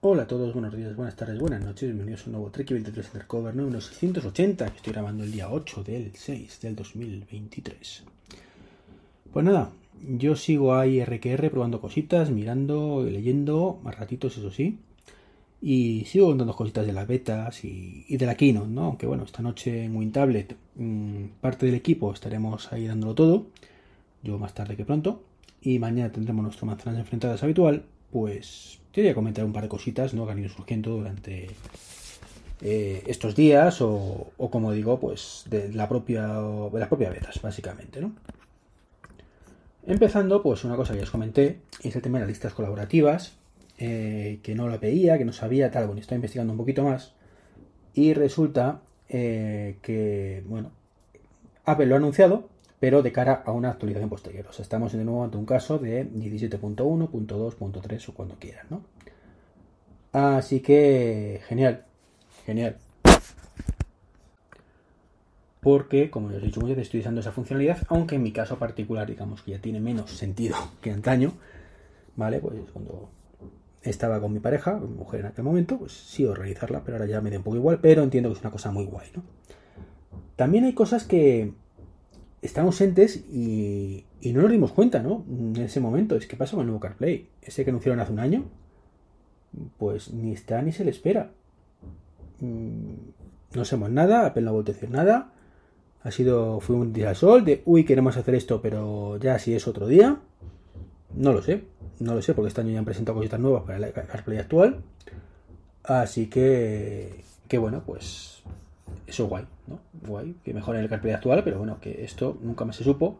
Hola a todos, buenos días, buenas tardes, buenas noches. Bienvenidos a un nuevo Trek 23 Undercover número 680 que estoy grabando el día 8 del 6 del 2023. Pues nada, yo sigo ahí RQR probando cositas, mirando, leyendo, más ratitos, eso sí. Y sigo contando cositas de las betas y, y de la Keynote, ¿no? Aunque bueno, esta noche en WinTablet mmm, parte del equipo estaremos ahí dándolo todo. Yo más tarde que pronto. Y mañana tendremos nuestro manzanas enfrentadas habitual. Pues quería comentar un par de cositas, ¿no? Que han ido surgiendo durante eh, estos días. O, o, como digo, pues de la propia. de las propias betas, básicamente, ¿no? Empezando, pues una cosa que ya os comenté, es el tema de las listas colaborativas eh, que no la veía, que no sabía, tal. Bueno, estoy investigando un poquito más. Y resulta eh, que, bueno, Apple lo ha anunciado, pero de cara a una actualización posterior. O sea, estamos de nuevo ante un caso de 17.1.2.3 o cuando quieran, ¿no? Así que, genial, genial. Porque, como os he dicho muchas veces, estoy usando esa funcionalidad, aunque en mi caso particular, digamos que ya tiene menos sentido que antaño, ¿vale? Pues cuando estaba con mi pareja, mi mujer en aquel momento, pues sí o realizarla, pero ahora ya me da un poco igual, pero entiendo que es una cosa muy guay, ¿no? También hay cosas que están ausentes y, y no nos dimos cuenta, ¿no? En ese momento, es que pasa con el nuevo CarPlay, ese que anunciaron hace un año, pues ni está ni se le espera. No sabemos nada, Apple no ha vuelto a decir nada. Ha sido, fue un día sol de, uy, queremos hacer esto, pero ya si es otro día. No lo sé, no lo sé, porque este año ya han presentado cositas nuevas para el CarPlay actual. Así que, que bueno, pues eso es guay, ¿no? Guay, que mejore el CarPlay actual, pero bueno, que esto nunca más se supo.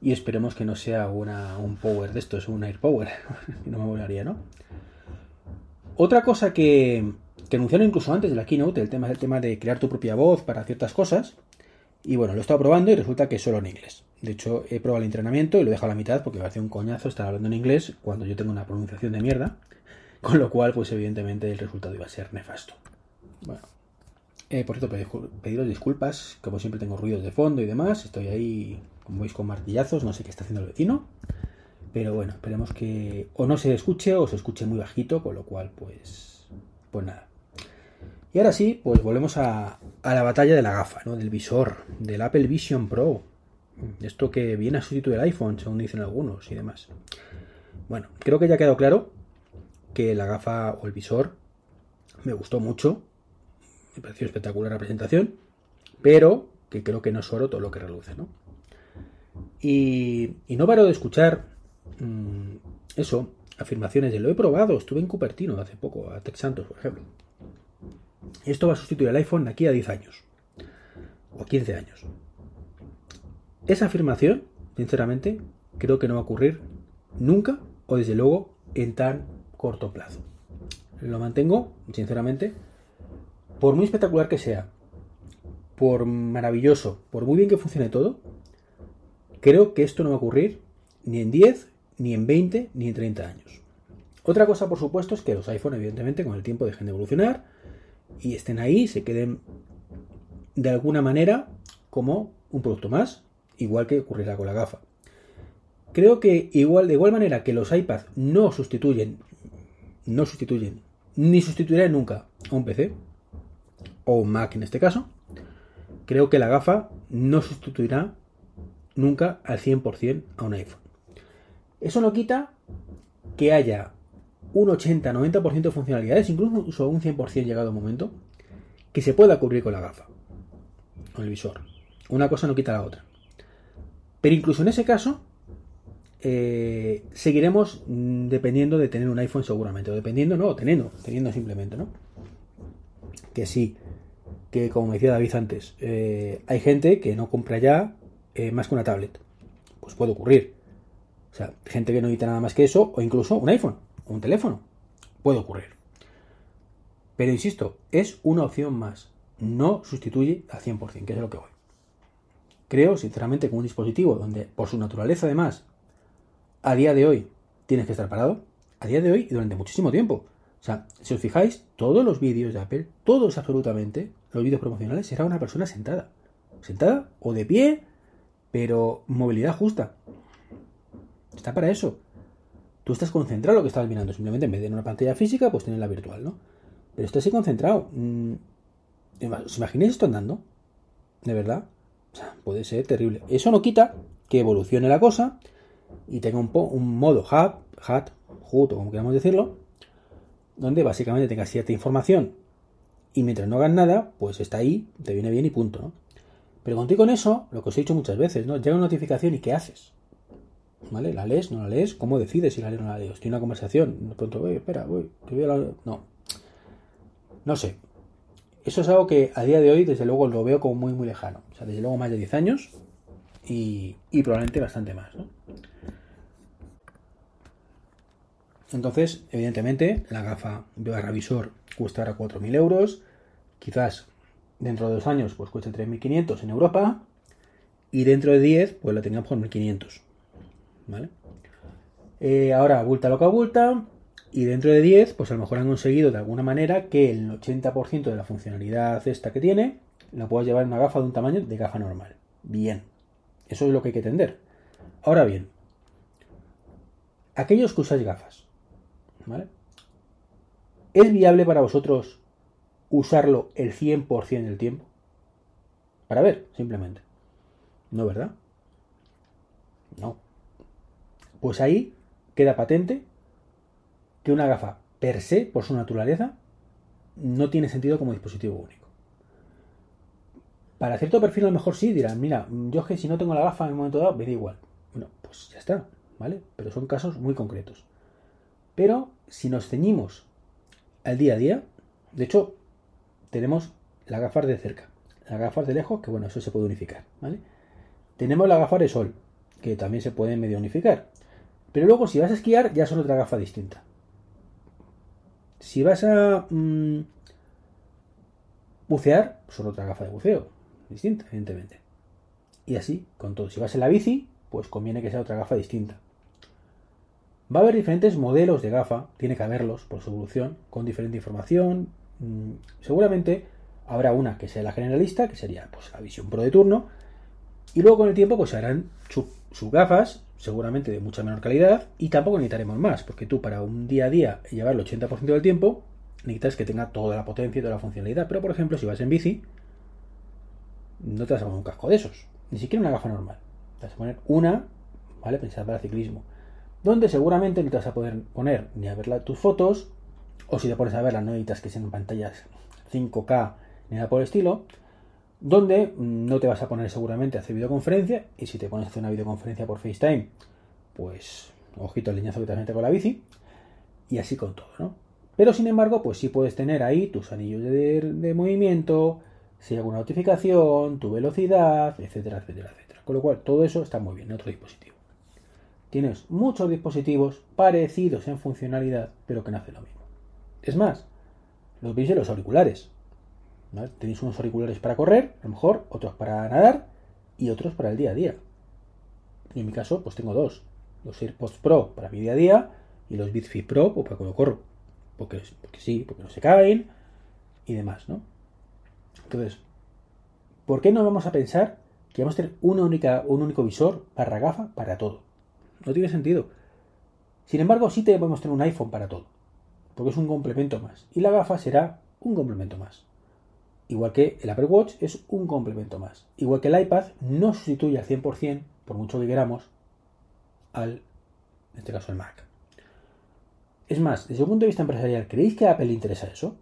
Y esperemos que no sea una, un power de esto, es un air power. no me volaría, ¿no? Otra cosa que, que anunciaron incluso antes de la keynote, el tema, el tema de crear tu propia voz para ciertas cosas. Y bueno, lo he estado probando y resulta que es solo en inglés. De hecho, he probado el entrenamiento y lo he dejado a la mitad porque me parece un coñazo estar hablando en inglés cuando yo tengo una pronunciación de mierda. Con lo cual, pues evidentemente el resultado iba a ser nefasto. Bueno. Eh, por cierto, pediros disculpas. Como siempre tengo ruidos de fondo y demás. Estoy ahí, como veis, con martillazos. No sé qué está haciendo el vecino. Pero bueno, esperemos que o no se escuche o se escuche muy bajito. Con lo cual, pues... Pues nada. Y ahora sí, pues volvemos a, a la batalla de la gafa, ¿no? Del visor, del Apple Vision Pro. Esto que viene a sustituir el iPhone, según dicen algunos y demás. Bueno, creo que ya ha quedado claro que la gafa o el visor me gustó mucho. Me pareció espectacular la presentación. Pero que creo que no es oro todo lo que reluce, ¿no? Y, no paro de escuchar mmm, eso, afirmaciones de lo he probado, estuve en Cupertino hace poco, a Tech Santos, por ejemplo. Esto va a sustituir el iPhone de aquí a 10 años. O 15 años. Esa afirmación, sinceramente, creo que no va a ocurrir nunca o desde luego en tan corto plazo. Lo mantengo, sinceramente, por muy espectacular que sea, por maravilloso, por muy bien que funcione todo, creo que esto no va a ocurrir ni en 10, ni en 20, ni en 30 años. Otra cosa, por supuesto, es que los iPhone, evidentemente, con el tiempo dejen de evolucionar y estén ahí, se queden de alguna manera como un producto más, igual que ocurrirá con la gafa. Creo que igual, de igual manera que los iPads no sustituyen, no sustituyen, ni sustituirán nunca a un PC, o un Mac en este caso, creo que la gafa no sustituirá nunca al 100% a un iPhone. Eso no quita que haya un 80-90% de funcionalidades, incluso un 100% llegado el momento, que se pueda cubrir con la gafa, con el visor. Una cosa no quita la otra. Pero incluso en ese caso, eh, seguiremos dependiendo de tener un iPhone seguramente. O dependiendo, no, teniendo, teniendo simplemente, ¿no? Que sí, que como me decía David antes, eh, hay gente que no compra ya eh, más que una tablet. Pues puede ocurrir. O sea, gente que no necesita nada más que eso, o incluso un iPhone, un teléfono. puede ocurrir. Pero insisto, es una opción más. No sustituye al 100%, que es lo que voy. Creo, sinceramente, que un dispositivo donde, por su naturaleza además, a día de hoy tienes que estar parado, a día de hoy y durante muchísimo tiempo. O sea, si os fijáis, todos los vídeos de Apple, todos absolutamente, los vídeos promocionales, será una persona sentada. Sentada o de pie, pero movilidad justa. Está para eso. Tú estás concentrado en lo que estás mirando. Simplemente en vez de en una pantalla física, pues tienes la virtual, ¿no? Pero estás concentrado. Mm, ¿Os imagináis esto andando? ¿De verdad? O sea, puede ser terrible. Eso no quita que evolucione la cosa y tenga un, un modo hub, hat, hut o como queramos decirlo, donde básicamente tengas cierta información y mientras no hagas nada, pues está ahí, te viene bien y punto. Pero contigo con eso, lo que os he dicho muchas veces, ¿no? Llega una notificación y ¿qué haces? ¿Vale? ¿La lees? ¿No la lees? ¿Cómo decides si la lees o no la lees? Tiene una conversación, de pronto, voy, espera, voy, que voy a la... No. No sé. Eso es algo que a día de hoy, desde luego, lo veo como muy, muy lejano. O sea, desde luego más de 10 años y, y probablemente bastante más, ¿no? Entonces, evidentemente, la gafa barra visor costará 4.000 euros. Quizás dentro de dos años pues cueste 3.500 en Europa. Y dentro de 10 pues la tengamos por 1.500. ¿Vale? Eh, ahora, abulta lo que abulta. Y dentro de 10, pues a lo mejor han conseguido de alguna manera que el 80% de la funcionalidad esta que tiene la puedas llevar en una gafa de un tamaño de gafa normal. Bien. Eso es lo que hay que entender. Ahora bien, aquellos que usáis gafas, ¿vale? ¿Es viable para vosotros usarlo el 100% del tiempo? Para ver, simplemente. ¿No, verdad? No. Pues ahí queda patente que una gafa per se, por su naturaleza, no tiene sentido como dispositivo único. Para cierto perfil a lo mejor sí dirán, mira, yo es que si no tengo la gafa en un momento dado, me da igual. Bueno, pues ya está, ¿vale? Pero son casos muy concretos. Pero si nos ceñimos al día a día, de hecho, tenemos las gafas de cerca, las gafas de lejos, que bueno, eso se puede unificar, ¿vale? Tenemos la gafas de sol, que también se pueden medio unificar. Pero luego, si vas a esquiar, ya son otra gafa distinta. Si vas a mm, bucear, son otra gafa de buceo, distinta, evidentemente. Y así con todo. Si vas en la bici, pues conviene que sea otra gafa distinta. Va a haber diferentes modelos de gafa, tiene que haberlos por su evolución, con diferente información. Mm, seguramente habrá una que sea la generalista, que sería pues, la visión pro de turno, y luego con el tiempo pues se harán sus gafas, seguramente de mucha menor calidad, y tampoco necesitaremos más, porque tú para un día a día llevarlo el 80% del tiempo, necesitas que tenga toda la potencia y toda la funcionalidad. Pero por ejemplo, si vas en bici, no te vas a poner un casco de esos, ni siquiera una gafa normal. Te vas a poner una, ¿vale? Pensar para ciclismo, donde seguramente no te vas a poder poner ni a ver tus fotos, o si te pones a verlas, no necesitas que sean pantallas 5K ni nada por el estilo, donde mm, no te vas a poner seguramente a hacer videoconferencia y si te pones a hacer una videoconferencia por FaceTime, pues ojito el leñazo que te mete con la bici y así con todo, ¿no? Pero sin embargo, pues sí puedes tener ahí tus anillos de, movimiento, si hay alguna notificación, tu velocidad, etcétera, etcétera, etcétera. Con lo cual, todo eso está muy bien en otro dispositivo. Tienes muchos dispositivos parecidos en funcionalidad, pero que no hacen lo mismo. Es más, los veis en los auriculares. Tenéis unos auriculares para correr, a lo mejor, otros para nadar y otros para el día a día. Y en mi caso, pues tengo dos. Los AirPods Pro para mi día a día y los Beats Fit Pro pues, para cuando corro. Porque, porque sí, porque no se caen y demás, ¿no? Entonces, ¿por qué no vamos a pensar que vamos a tener un único visor para gafa para todo? No tiene sentido. Sin embargo, sí podemos tener un iPhone para todo, porque es un complemento más. Y la gafa será un complemento más. Igual que el Apple Watch es un complemento más. Igual que el iPad no sustituye al 100%, por mucho que queramos, al, en este caso, el Mac. Es más, desde un punto de vista empresarial, ¿creéis que a Apple le interesa eso?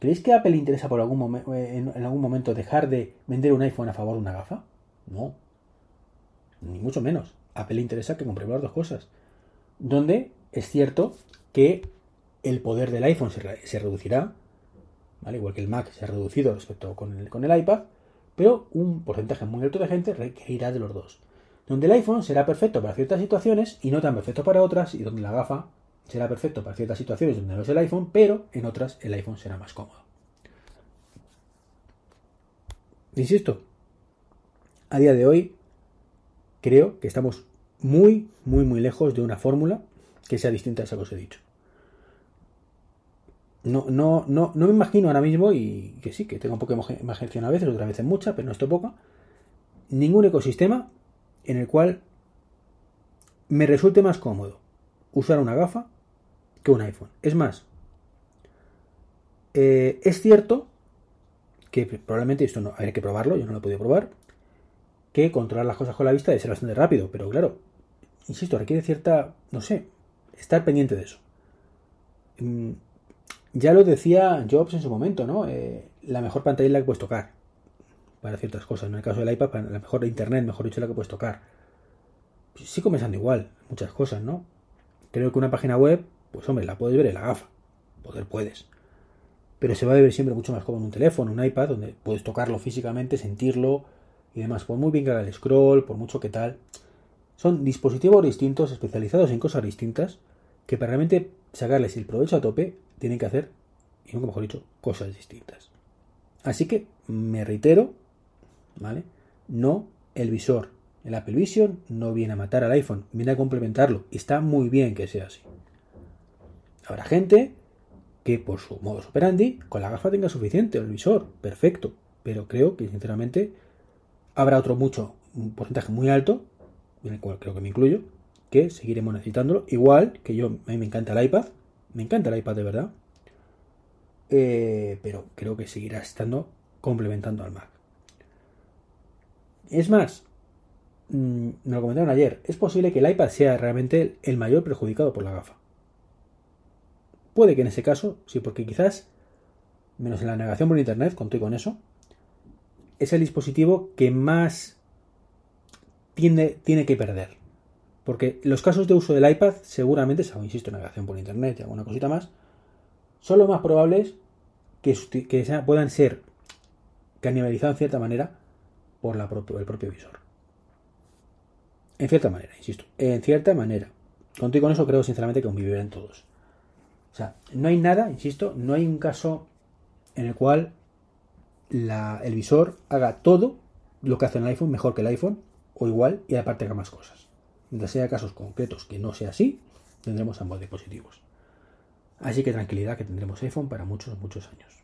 ¿Creéis que a Apple le interesa por algún en, en algún momento dejar de vender un iPhone a favor de una gafa? No. Ni mucho menos. Apple le interesa que compremos las dos cosas. Donde es cierto que el poder del iPhone se, reducirá, ¿vale? igual que el Mac se ha reducido respecto con el, con el iPad, pero un porcentaje muy alto de gente requerirá de los dos. Donde el iPhone será perfecto para ciertas situaciones y no tan perfecto para otras, y donde la gafa será perfecto para ciertas situaciones donde no es el iPhone, pero en otras el iPhone será más cómodo. Insisto, a día de hoy creo que estamos muy, muy, muy lejos de una fórmula que sea distinta a esa que os he dicho. No, no, no, no me imagino ahora mismo, y que sí, que tengo un poco de imaginación a veces, otras veces mucha, pero no estoy poca, ningún ecosistema en el cual me resulte más cómodo usar una gafa que un iPhone. Es más, eh, es cierto que probablemente esto no habría que probarlo, yo no lo he podido probar, que controlar las cosas con la vista debe ser bastante rápido, pero claro, insisto, requiere cierta, no sé, estar pendiente de eso. Mm, ya lo decía Jobs en su momento, ¿no? Eh, la mejor pantalla es la que puedes tocar para ciertas cosas. En el caso del iPad, la mejor de Internet, mejor dicho, la que puedes tocar. Sí comenzando igual, muchas cosas, ¿no? Creo que una página web, pues hombre, la puedes ver en la gafa. Poder puedes. Pero se va a ver siempre mucho más cómodo en un teléfono, un iPad, donde puedes tocarlo físicamente, sentirlo y demás. Por muy bien que haga el scroll, por mucho que tal. Son dispositivos distintos, especializados en cosas distintas, que para realmente sacarles el provecho a tope, tienen que hacer, y nunca mejor dicho, cosas distintas. Así que me reitero, ¿vale? No el visor. El Apple Vision no viene a matar al iPhone, viene a complementarlo. Y está muy bien que sea así. Habrá gente que por su modo operandi con la gafa tenga suficiente, el visor, perfecto. Pero creo que sinceramente habrá otro mucho, un porcentaje muy alto, en el cual creo que me incluyo, que seguiremos necesitándolo. Igual que yo, a mí me encanta el iPad, me encanta el iPad de verdad. Eh, pero creo que seguirá estando complementando al Mac. Es más, mm, me lo comentaron ayer, es posible que el iPad sea realmente el mayor perjudicado por la gafa. Puede que en ese caso, sí, porque quizás, menos en la navegación por Internet, conté con eso, es el dispositivo que más tiene, que perder. Porque los casos de uso del iPad, seguramente, salvo, insisto, navegación por internet y alguna cosita más, son los más probables que, que puedan ser canibalizados en cierta manera por la el propio visor. En cierta manera, insisto, en cierta manera. Contigo con eso creo sinceramente que convivirán todos. O sea, no hay nada, insisto, no hay un caso en el cual el visor haga todo lo que hace el iPhone mejor que el iPhone o igual y aparte haga más cosas. Mientras sea casos concretos que no sea así, tendremos ambos dispositivos. Así que tranquilidad que tendremos iPhone para muchos, muchos años.